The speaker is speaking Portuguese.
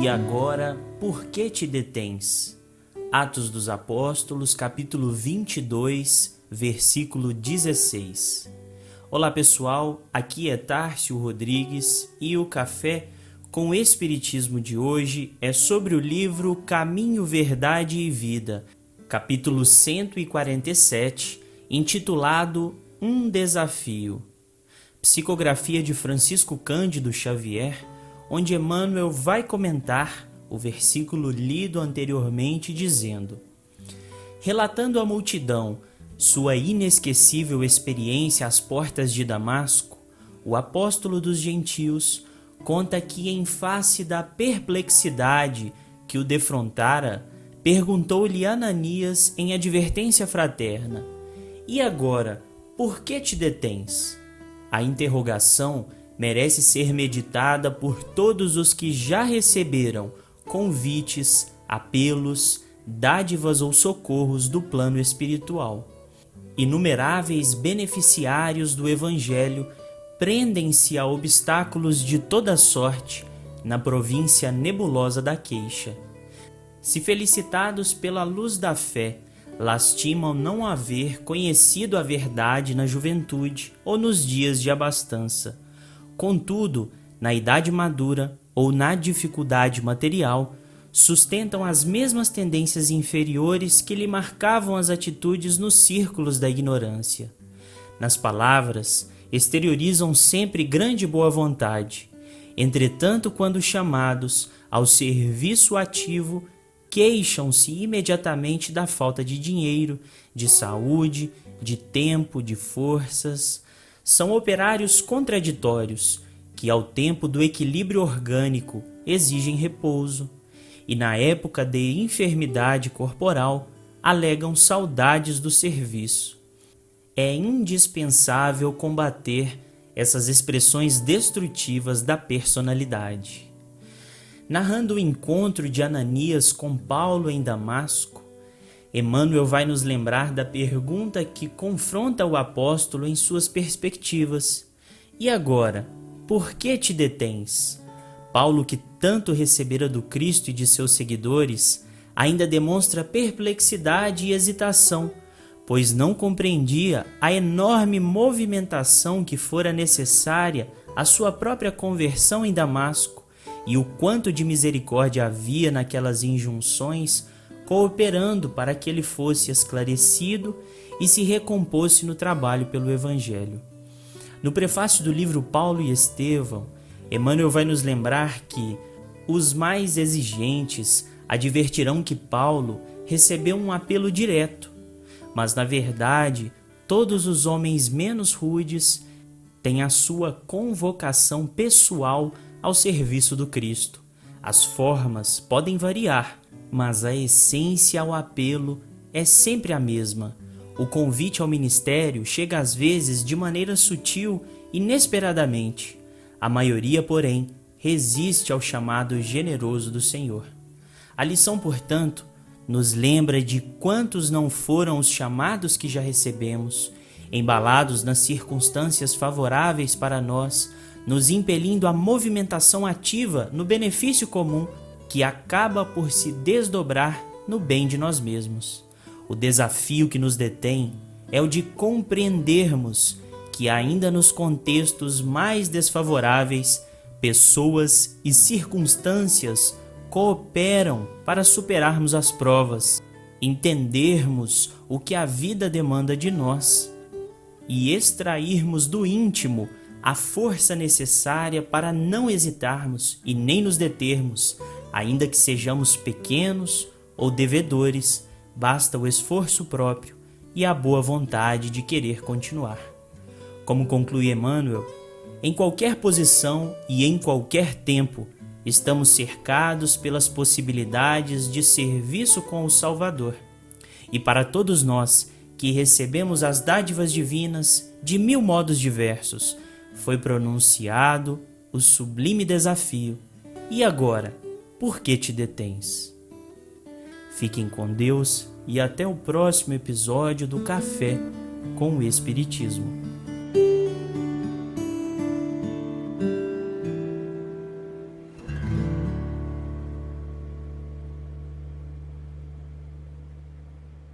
E agora, por que te detens? Atos dos Apóstolos, capítulo 22, versículo 16. Olá pessoal, aqui é Tárcio Rodrigues e o café com o Espiritismo de hoje é sobre o livro Caminho, Verdade e Vida, capítulo 147, intitulado Um Desafio. Psicografia de Francisco Cândido Xavier onde Emmanuel vai comentar o versículo lido anteriormente, dizendo: Relatando à multidão sua inesquecível experiência às portas de Damasco, o apóstolo dos gentios conta que, em face da perplexidade que o defrontara, perguntou-lhe Ananias em advertência fraterna: E agora, por que te detens? A interrogação merece ser meditada por todos os que já receberam convites, apelos, dádivas ou socorros do plano espiritual. Inumeráveis beneficiários do Evangelho prendem-se a obstáculos de toda sorte na província nebulosa da queixa. Se felicitados pela luz da fé, lastimam não haver conhecido a verdade na juventude ou nos dias de abastança Contudo, na idade madura ou na dificuldade material, sustentam as mesmas tendências inferiores que lhe marcavam as atitudes nos círculos da ignorância. Nas palavras, exteriorizam sempre grande boa vontade. Entretanto, quando chamados ao serviço ativo, queixam-se imediatamente da falta de dinheiro, de saúde, de tempo, de forças, são operários contraditórios que, ao tempo do equilíbrio orgânico, exigem repouso e, na época de enfermidade corporal, alegam saudades do serviço. É indispensável combater essas expressões destrutivas da personalidade. Narrando o encontro de Ananias com Paulo em Damasco, Emmanuel vai nos lembrar da pergunta que confronta o apóstolo em suas perspectivas. E agora, por que te detens? Paulo, que tanto recebera do Cristo e de seus seguidores, ainda demonstra perplexidade e hesitação, pois não compreendia a enorme movimentação que fora necessária à sua própria conversão em Damasco e o quanto de misericórdia havia naquelas injunções cooperando para que ele fosse esclarecido e se recomposse no trabalho pelo Evangelho. No prefácio do livro Paulo e Estevão, Emmanuel vai nos lembrar que os mais exigentes advertirão que Paulo recebeu um apelo direto, mas na verdade todos os homens menos rudes têm a sua convocação pessoal ao serviço do Cristo. As formas podem variar, mas a essência ao apelo é sempre a mesma. O convite ao ministério chega às vezes de maneira sutil, inesperadamente. A maioria, porém, resiste ao chamado generoso do Senhor. A lição, portanto, nos lembra de quantos não foram os chamados que já recebemos, embalados nas circunstâncias favoráveis para nós, nos impelindo à movimentação ativa no benefício comum que acaba por se desdobrar no bem de nós mesmos. O desafio que nos detém é o de compreendermos que, ainda nos contextos mais desfavoráveis, pessoas e circunstâncias cooperam para superarmos as provas, entendermos o que a vida demanda de nós e extrairmos do íntimo a força necessária para não hesitarmos e nem nos determos, ainda que sejamos pequenos ou devedores, basta o esforço próprio e a boa vontade de querer continuar. Como conclui Emmanuel, em qualquer posição e em qualquer tempo, estamos cercados pelas possibilidades de serviço com o Salvador. E para todos nós que recebemos as dádivas divinas de mil modos diversos, foi pronunciado o sublime desafio. E agora? Por que te detens? Fiquem com Deus e até o próximo episódio do Café com o Espiritismo.